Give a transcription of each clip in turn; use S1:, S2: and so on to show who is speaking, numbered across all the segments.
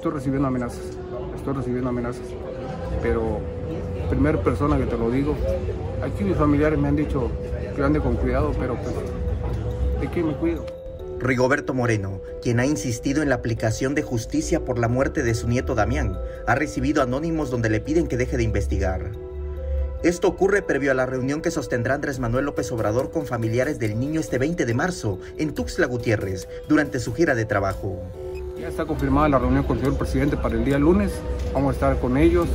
S1: estoy recibiendo amenazas, estoy recibiendo amenazas, pero primera persona que te lo digo, aquí mis familiares me han dicho que ande con cuidado, pero pues, ¿de qué me cuido?
S2: Rigoberto Moreno, quien ha insistido en la aplicación de justicia por la muerte de su nieto Damián, ha recibido anónimos donde le piden que deje de investigar. Esto ocurre previo a la reunión que sostendrá Andrés Manuel López Obrador con familiares del niño este 20 de marzo en Tuxtla Gutiérrez durante su gira de trabajo.
S1: Ya está confirmada la reunión con el señor presidente para el día lunes. Vamos a estar con ellos,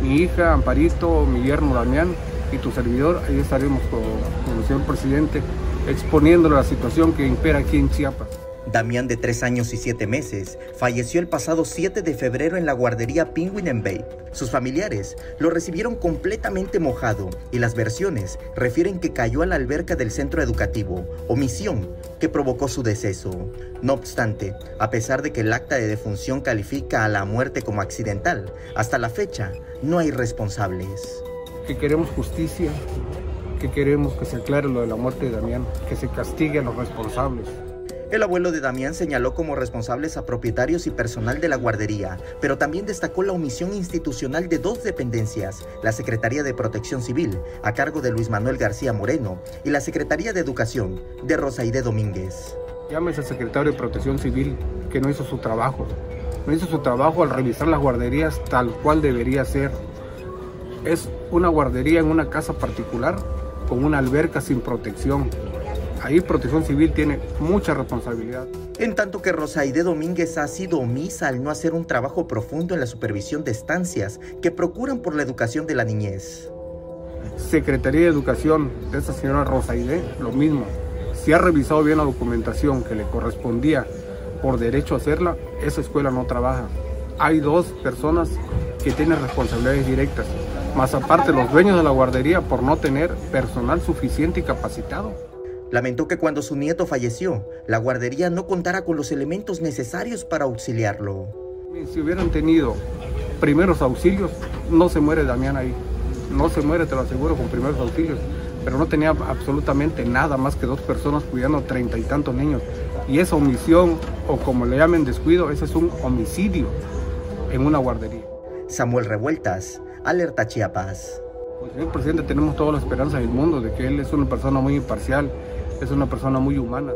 S1: mi hija Amparito, mi yerno Damián y tu servidor. Ahí estaremos con, con el señor presidente exponiéndole la situación que impera aquí en Chiapas.
S2: Damián, de 3 años y 7 meses, falleció el pasado 7 de febrero en la guardería Penguin en Bay. Sus familiares lo recibieron completamente mojado y las versiones refieren que cayó a la alberca del centro educativo, omisión que provocó su deceso. No obstante, a pesar de que el acta de defunción califica a la muerte como accidental, hasta la fecha no hay responsables.
S1: Que queremos justicia, que queremos que se aclare lo de la muerte de Damián, que se castigue a los responsables.
S2: El abuelo de Damián señaló como responsables a propietarios y personal de la guardería, pero también destacó la omisión institucional de dos dependencias, la Secretaría de Protección Civil, a cargo de Luis Manuel García Moreno, y la Secretaría de Educación, de Rosaide Domínguez.
S1: Llámese al secretario de Protección Civil, que no hizo su trabajo. No hizo su trabajo al revisar las guarderías tal cual debería ser. Es una guardería en una casa particular con una alberca sin protección Ahí Protección Civil tiene mucha responsabilidad.
S2: En tanto que Rosaide Domínguez ha sido omisa al no hacer un trabajo profundo en la supervisión de estancias que procuran por la educación de la niñez.
S1: Secretaría de Educación de esta señora Rosaide, lo mismo. Si ha revisado bien la documentación que le correspondía por derecho a hacerla, esa escuela no trabaja. Hay dos personas que tienen responsabilidades directas, más aparte los dueños de la guardería por no tener personal suficiente y capacitado.
S2: Lamentó que cuando su nieto falleció, la guardería no contara con los elementos necesarios para auxiliarlo.
S1: Si hubieran tenido primeros auxilios, no se muere Damián ahí. No se muere, te lo aseguro, con primeros auxilios. Pero no tenía absolutamente nada más que dos personas cuidando treinta y tantos niños. Y esa omisión, o como le llamen descuido, ese es un homicidio en una guardería.
S2: Samuel Revueltas, Alerta Chiapas.
S1: Pues, señor presidente, tenemos toda la esperanza del mundo de que él es una persona muy imparcial, es una persona muy humana.